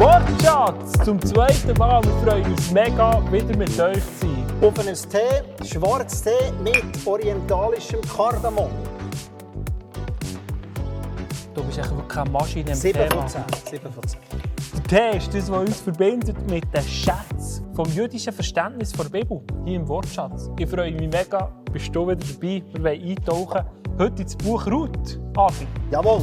Wortschatz zum zweiten Mal. Wir freuen uns mega, wieder mit euch zu sein. Auf einen Tee, Schwarztee mit orientalischem Kardamom. Du bist echt wirklich keine Maschine im 7 Thema. von 10. 7 von 10. Der Tee ist das, was uns verbindet mit den Schätzen vom jüdischen Verständnis der Bibel hier im Wortschatz. Ich freue mich mega, bist du wieder dabei. Wir wollen eintauchen heute ins Buch Ruth. Agi. Jawohl.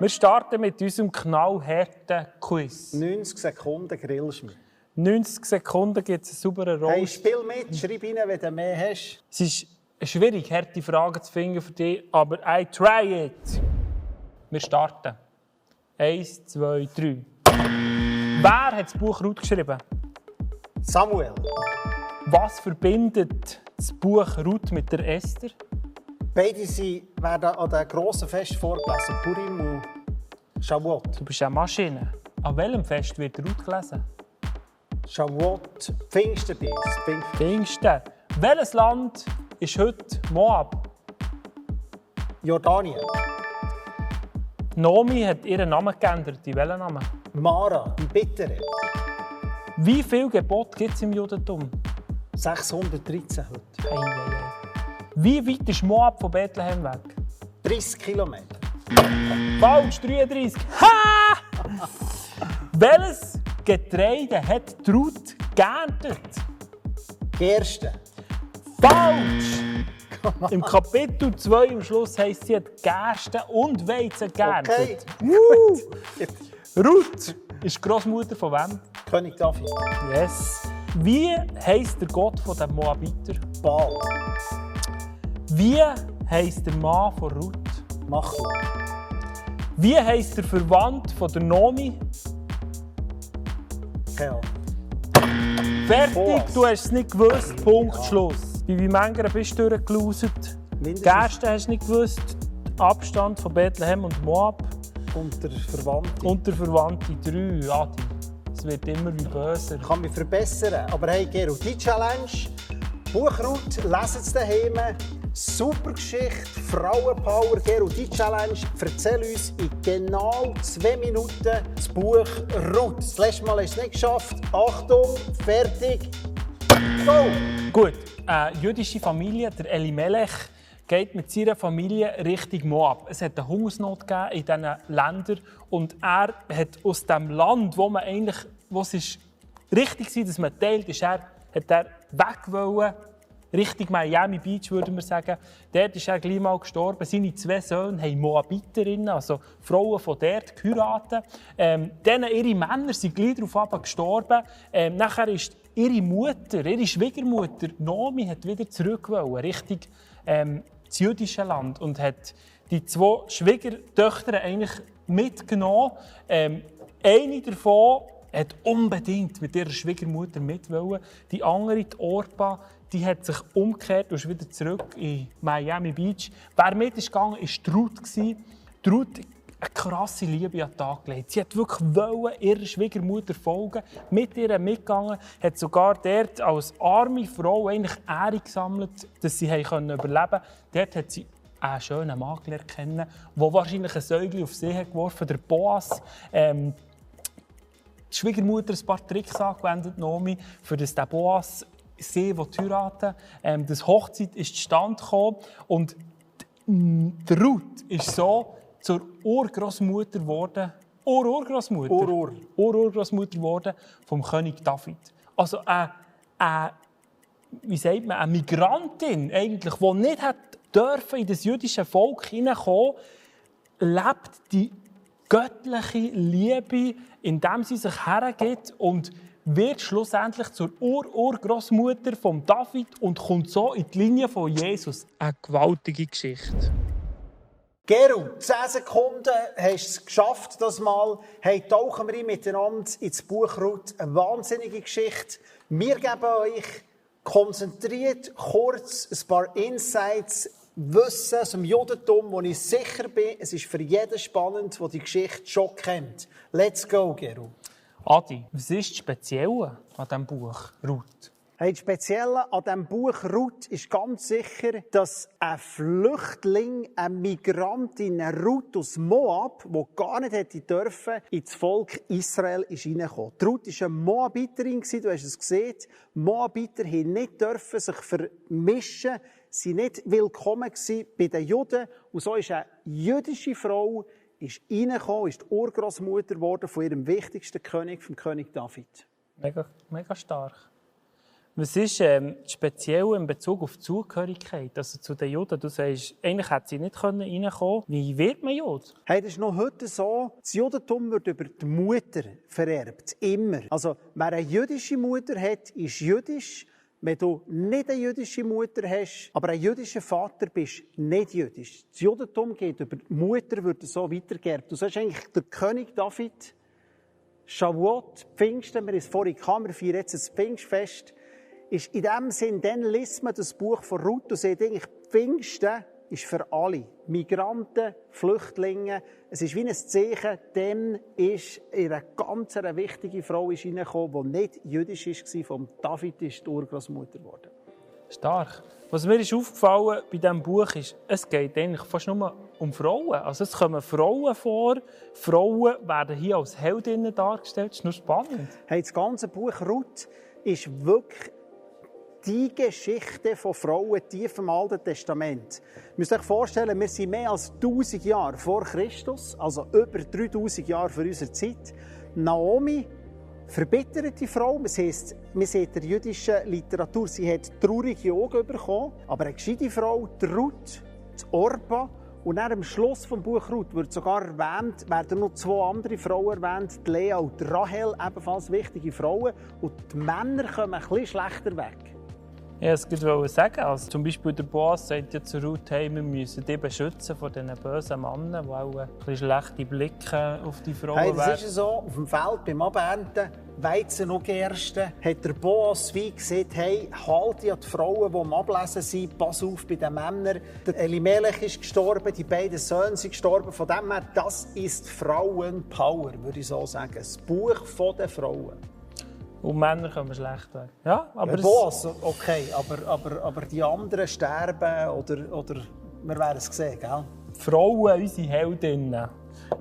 Wir starten mit unserem knallharten Quiz. 90 Sekunden grillst du mich. 90 Sekunden gibt es einen sauberen Roll. Hey, spiel mit, schreib rein, wenn du mehr hast. Es ist schwierig, harte Fragen zu finden für dich, aber I try it. Wir starten. Eins, zwei, drei. Wer hat das Buch Ruth geschrieben? Samuel. Was verbindet das Buch Ruth mit der Esther? Beide werden an dem grossen Fest vorgelesen. Purim und Shavuot. Du bist eine Maschine. An welchem Fest wird Ruth gelesen? Shavuot, Pfingstendienst. Pfingst- Pfingsten. Welches Land ist heute Moab? Jordanien. Nomi hat ihren Namen geändert. In welchen Namen? Mara, die Bittere. Wie viele Gebote gibt es im Judentum? 613 heute. Ei, ei, ei. Wie weit ist Moab von Bethlehem weg? 30 Kilometer. Falsch, 33. Ha! Welches Getreide hat die Ruth geerntet? Gerste. Falsch! Im Kapitel 2 am Schluss heisst sie hat Gerste und Weizen Okay. geerntet. Woo! Ruth ist Großmutter von wem? König David. Yes. Wie heisst der Gott der Moabiter? Baal. Wie heisst der Mann von Ruth? Machel. Wie heisst der Verwandt von der Nomi? Keine Ahnung. Fertig, Boas. du hast es nicht gewusst. Punkt, Schluss. Bei wie Mengen bist du durchgelauset? Gersten hast du nicht gewusst. Abstand von Bethlehem und Moab. unter Verwandten. Und der Verwandte 3, Adi. Es wird immer wie böser. Ich kann mich verbessern. Aber hey, Gero, die Challenge. Buchraut, lesen Sie daheim. Super Geschichte, Frauenpower. Gero, die Challenge. Erzähl uns in genau zwei Minuten das Buch Ruth. Das letzte Mal hast du es nicht geschafft. Achtung, fertig, go! Gut, eine jüdische Familie, der Elimelech, geht mit seiner Familie Richtung Moab. Es hat eine Hungersnot in diesen Ländern und er hat aus dem Land, wo man eigentlich, wo es ist richtig war, dass man teilt, ist er, hat er weg wollen, Richtung Miami Beach, würde man sagen. Dort ist er gleich mal gestorben. Seine zwei Söhne haben Moabiterinnen, also Frauen von dort, geheiratet. Ähm, denen ihre Männer sind gleich darauf gestorben. Ähm, nachher ist ihre Mutter, ihre Schwiegermutter, Nomi, hat wieder zurück wollen, Richtung ähm, das jüdische Land und hat die zwei Schwiegertöchter eigentlich mitgenommen. Ähm, eine davon hat unbedingt mit ihrer Schwiegermutter mitwollen. Die andere, die Orpa, die hat sich umgekehrt und ist wieder zurück in Miami Beach. Wer mit ist gegangen, die Ruth. Ruth eine krasse Liebe an den Tag gelegt. Sie hat wirklich wollen, ihrer Schwiegermutter folgen, mit ihr mitgegangen, hat sogar dort als arme Frau eigentlich Ehre gesammelt, dass sie überleben konnte. Dort hat sie einen schönen Mann gelernt kennen, der wahrscheinlich ein Säugling auf sie hat der Boas. Ähm, die Schwiegermutter ein paar Tricks angewendet, Nomi, für das der Boas sie heiraten ähm, Das Hochzeit ist zustande gekommen und die, die Ruth ist so zur Urgroßmutter geworden, Ur-Urgroßmutter, Ur-Ur. Ur-Urgroßmutter geworden vom König David. Also eine, eine, wie sagt man, eine Migrantin eigentlich, die nicht hat dürfen in das jüdische Volk hineinkommen, lebt die göttliche Liebe, indem sie sich hergibt und wird schlussendlich zur Ur-Urgroßmutter von David und kommt so in die Linie von Jesus. Eine gewaltige Geschichte. Gero, 10 Sekunden hast du es geschafft, das Mal. Hey, tauchen wir miteinander ins Buch Ruth. Eine wahnsinnige Geschichte. Wir geben euch konzentriert, kurz ein paar Insights, Wissen dem Judentum, wo ich sicher bin, es ist für jeden spannend, der die Geschichte schon kennt. Let's go, Gero. Adi, was ist das Spezielle an diesem Buch Ruth? Hey, das Spezielle an diesem Buch Ruth ist ganz sicher, dass ein Flüchtling, ein Migrant in Ruth aus Moab, der gar nicht hätte dürfen, ins Volk Israel ist reingekommen. Ruth war eine Moabiterin, du hast es gesehen. Moabiter haben nicht dürfen sich vermischen, sie nicht willkommen bei den Juden. Und so ist eine jüdische Frau ist reingekommen, ist die Urgroßmutter geworden von ihrem wichtigsten König, vom König David. Mega, mega stark. Was ist ähm, speziell in Bezug auf die Zugehörigkeit, also zu den Juden? Du sagst, eigentlich hätte sie nicht reinkommen können. Wie wird man Jud? Hey, das ist noch heute so. Das Judentum wird über die Mutter vererbt. Immer. Also, wer eine jüdische Mutter hat, ist jüdisch. Wenn du nicht eine jüdische Mutter hast, aber ein jüdischer Vater bist, nicht jüdisch. Das Judentum geht über die Mutter, wird so weitergeerbt. Du sagst eigentlich, der König David, Shavuot, Pfingsten, wir haben es vorhin gehabt, wir feiern jetzt das Pfingstfest, ist in dem Sinn, dann liest man das Buch von Ruth und sieht eigentlich, Pfingsten ist für alle. Migranten, Flüchtlinge. Es ist wie ein Zeichen, dann ist eine ganz wichtige Frau reingekommen, die nicht jüdisch war, von David ist die Urgroßmutter geworden. Stark. Was mir ist aufgefallen bei diesem Buch ist, es geht eigentlich fast nur um Frauen. Also es kommen Frauen vor. Frauen werden hier als Heldinnen dargestellt. Das ist nur spannend. Hey, das ganze Buch Ruth ist wirklich die Geschichte von Frauen tief im Alten Testament. Ihr müsst euch vorstellen, wir sind mehr als 1000 Jahre vor Christus, also über 3000 Jahre vor unserer Zeit. Naomi, verbitterte Frau, das heisst, man sieht in der jüdischen Literatur, sie hat traurige Augen bekommen, aber eine gescheite Frau, die Ruth, die Orpa, und dann am Schluss des Buch Ruth wird sogar erwähnt, werden noch zwei andere Frauen erwähnt, die Lea und die Rahel, ebenfalls wichtige Frauen. Und die Männer kommen ein bisschen schlechter weg. Ja, das wollte ich sagen. Also, zum Beispiel der Boss sagt ja zu Ruth, hey, wir müssen dich beschützen vor diesen bösen Männern, die auch ein schlechte Blicke auf die Frauen hey, das ist so, auf dem Feld beim Abernten, Weizen und Gerste, hat der Boss wie gesagt, hey, halte an die Frauen, die am Ablesen sind, pass auf bei den Männern. Der Elimelech ist gestorben, die beiden Söhne sind gestorben. Von dem her, das ist Frauenpower, würde ich so sagen. Das Buch der Frauen. Und Männer kommen schlecht weg. Ja, aber ja, Boss, okay, aber, aber, aber die anderen sterben oder, oder wir werden es sehen, gell? Frauen, unsere Heldinnen,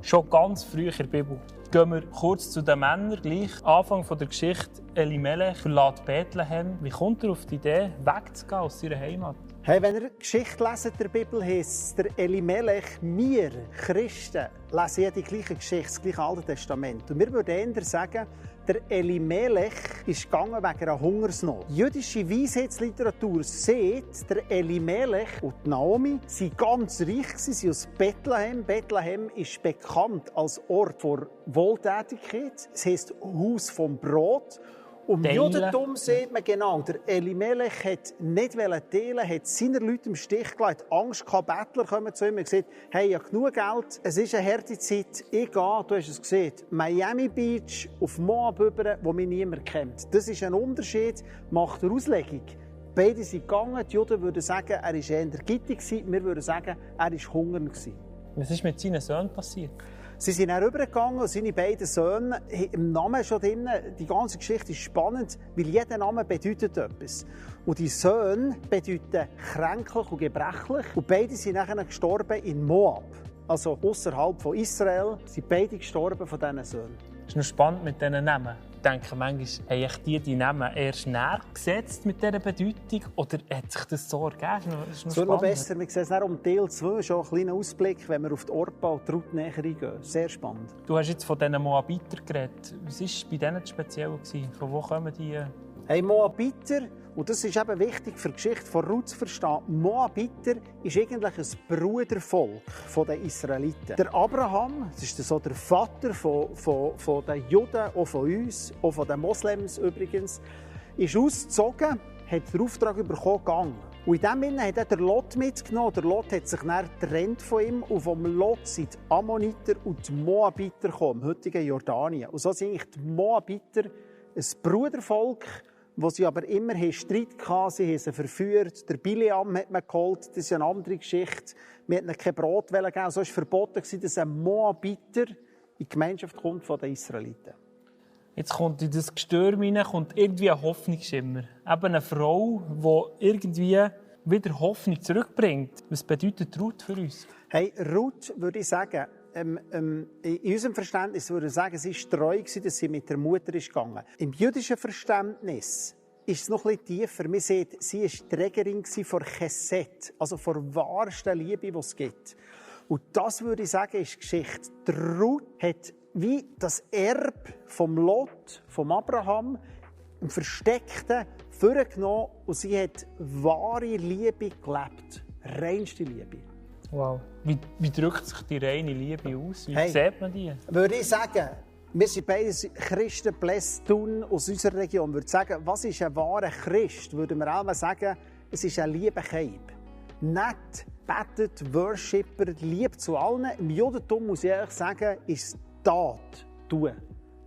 schon ganz früh in der Bibel. Gehen wir kurz zu den Männern. Gleich Anfang der Geschichte. Elimelech verlässt Bethlehem. Wie kommt er auf die Idee, wegzugehen aus seiner Heimat? Hey, wenn ihr Geschichte lesen der Bibel, heisst der Elimelech, wir Christen lesen ja die gleiche Geschichte, das gleiche Alte Testament. Und wir würden eher sagen, der Elimelech ist gegangen wegen einer Hungersnot. Jüdische Weisheitsliteratur sieht, der Elimelech und Naomi sind ganz reich, sie sind aus Bethlehem. Bethlehem ist bekannt als Ort vor Wohltätigkeit. Es heisst Haus vom Brot. Und im Judentum sieht man genau, der Elimelech hat nicht teilen, hat seine Leute im Stich gelassen, Angst gehabt, Bettler kommen zu ihm und gesagt, hey, ich habe genug Geld, es ist eine harte Zeit, ich gehe, du hast es gesehen, Miami Beach auf Moab über, wo mich niemand kennt. Das ist ein Unterschied, macht eine Auslegung. Beide sind gegangen, die Juden würden sagen, er war eher gittig, wir würden sagen, er war hungrig. Was ist mit seinen Söhnen passiert? Sie sind dann rübergegangen und seine beiden Söhne im Namen schon drin. Die ganze Geschichte ist spannend, weil jeder Name bedeutet etwas. Und die Söhne bedeuten kränklich und gebrechlich. Und beide sind nachher gestorben in Moab. Also außerhalb von Israel sind beide gestorben von diesen Söhnen. Es ist noch spannend mit diesen Namen denke manchmal, haben die die Namen erst näher gesetzt mit dieser Bedeutung oder hat sich das so ergeben? Ist noch, noch besser. Wir sehen es um Teil 2 schon einen kleinen Ausblick, wenn wir auf die Orpa und die Route näher eingehen. Sehr spannend. Du hast jetzt von diesen Moabiter geredet. Was war bei denen speziell? Von wo kommen die? Hey, Moabiter und das ist eben wichtig für die Geschichte von Ruth zu verstehen. Moabiter ist eigentlich ein Brudervolk der Israeliten. Der Abraham, das ist so der Vater von, von, von den Juden, auch von uns, auch von den Moslems übrigens, ist ausgezogen, hat den Auftrag bekommen, Gang. Und in dem Sinne hat er den Lot mitgenommen. Der Lot hat sich dann getrennt von ihm und vom Lot sind die Ammoniter und die Moabiter gekommen, im heutigen Jordanien. Und so sind eigentlich die Moabiter ein Brudervolk, wo sie aber immer Streit hatten, sie haben sie verführt. Der Biliam hat man geholt, das ist eine andere Geschichte. Wir hat ihnen kein Brot geben, so war verboten, dass ein Moabiter in die Gemeinschaft kommt von den Israeliten. Jetzt kommt in das Gestürm hinein, kommt irgendwie ein Hoffnungsschimmer. Eben eine Frau, die irgendwie wieder Hoffnung zurückbringt. Was bedeutet Ruth für uns? Hey, Ruth würde ich sagen, ähm, ähm, in unserem Verständnis würde ich sagen, sie war treu, dass sie mit der Mutter ist gegangen. Im jüdischen Verständnis ist es noch etwas tiefer. Man sieht, sie war Trägerin von Chesed, also von wahrsten Liebe, die es gibt. Und das würde ich sagen, ist Geschichte. Die Ruth hat wie das Erb vom Lot, vom Abraham, im Versteckten vorgenommen und sie hat wahre Liebe gelebt. Reinste Liebe. Wow. Wie, wie drückt sich die reine Liebe aus? Wie hey, sieht man die? Würde ich sagen, wir sind beide Christen, Blästun aus unserer Region. Ich würde sagen, was ist ein wahrer Christ? Würden wir auch sagen, es ist ein lieber Keib. Nett, betet, Worshipper, lieb zu allen. Im Judentum muss ich ehrlich sagen, ist Tat tun.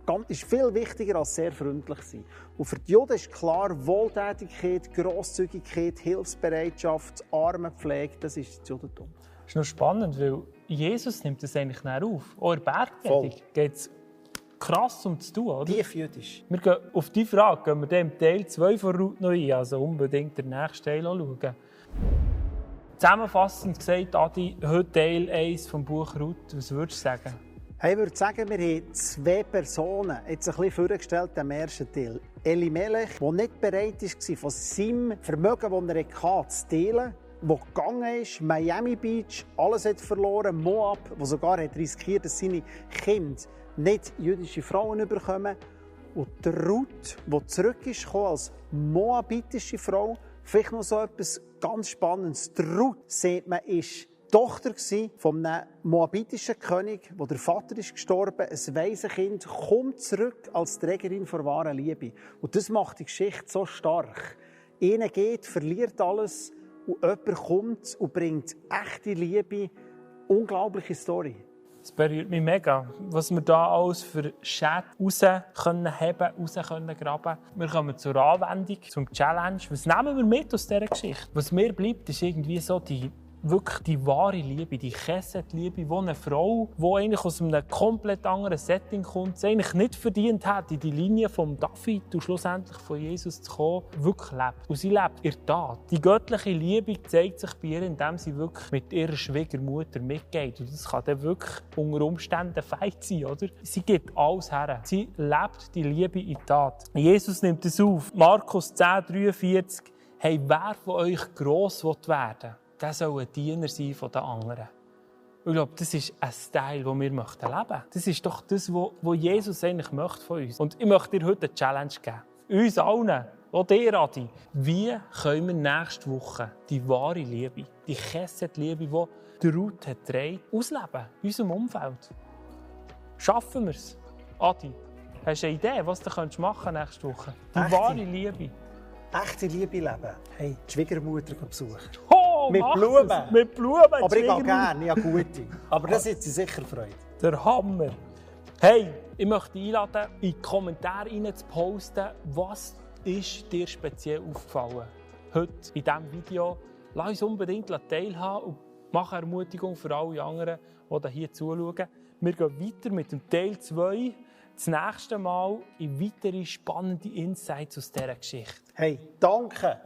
Das ist viel wichtiger als sehr freundlich sein. Und für die Juden ist klar, Wohltätigkeit, Grosszügigkeit, Hilfsbereitschaft, Armenpflege, das ist das Judentum. Das ist noch spannend, weil Jesus nimmt das eigentlich näher auf. Auch in Bergpredigt geht es krass um zu tun, oder? Tief jüdisch. Wir gehen, auf diese Frage gehen wir im Teil 2 von Route noch ein, also unbedingt den nächsten Teil anschauen. Zusammenfassend gesagt, Adi, heute Teil 1 vom Buch Ruth. Was würdest du sagen? Hey, ich würde sagen, wir haben zwei Personen jetzt ein bisschen vorgestellt im ersten Teil. Eli Melech, der nicht bereit war, von seinem Vermögen, das er hatte, zu teilen der gegangen ist, Miami Beach, alles hat verloren, Moab, der sogar hat riskiert, dass seine Kinder nicht jüdische Frauen bekommen. Und der Ruth, die zurück ist als moabitische Frau, vielleicht noch so etwas ganz Spannendes. Der Ruth, sieht man, ist Tochter von einem moabitischen König, wo der Vater ist gestorben, ein Waisenkind, kommt zurück als Trägerin von wahrer Liebe. Und das macht die Geschichte so stark. Ihnen geht, verliert alles und jemand kommt und bringt echte Liebe. Unglaubliche Story. Es berührt mich mega, was wir da alles für Schäden raus können haben, raus können. Wir kommen zur Anwendung, zum Challenge. Was nehmen wir mit aus dieser Geschichte? Was mir bleibt, ist irgendwie so die wirklich die wahre Liebe, die Chesed-Liebe, wo eine Frau, die eigentlich aus einem komplett anderen Setting kommt, es eigentlich nicht verdient hat, in die Linie von David und schlussendlich von Jesus zu kommen, wirklich lebt. Und sie lebt in Tat. Die göttliche Liebe zeigt sich bei ihr, indem sie wirklich mit ihrer Schwiegermutter mitgeht. Und das kann dann wirklich unter Umständen feit sein, oder? Sie gibt alles her. Sie lebt die Liebe in Tat. Jesus nimmt es auf. Markus 10, 43. Hey, wer von euch gross werden will, der soll ein Diener sein von den anderen. Ich glaube, das ist ein Style, den wir leben möchten. Das ist doch das, was Jesus eigentlich möchte von uns. Und ich möchte dir heute eine Challenge geben. Uns allen, auch dir, Adi. Wie können wir nächste Woche die wahre Liebe, die Chesed-Liebe, die die Ruth hat dreht, ausleben in unserem Umfeld? Schaffen wir es? Adi, hast du eine Idee, was du machen nächste Woche? Die Echte. wahre Liebe. Echte Liebe leben. Hey, die Schwiegermutter besuchen. Oh, mit Blumen. Mit Blumen. Aber ich gehe gerne, ich habe gute. Aber das hat sie sicher Freude. Der Hammer. Hey, ich möchte dich einladen, in die Kommentare zu posten, was ist dir speziell aufgefallen heute in diesem Video. Lass uns unbedingt teilhaben und mach eine Ermutigung für alle anderen, die hier zuschauen. Wir gehen weiter mit dem Teil 2 das nächste Mal in weitere spannende Insights aus dieser Geschichte. Hey, danke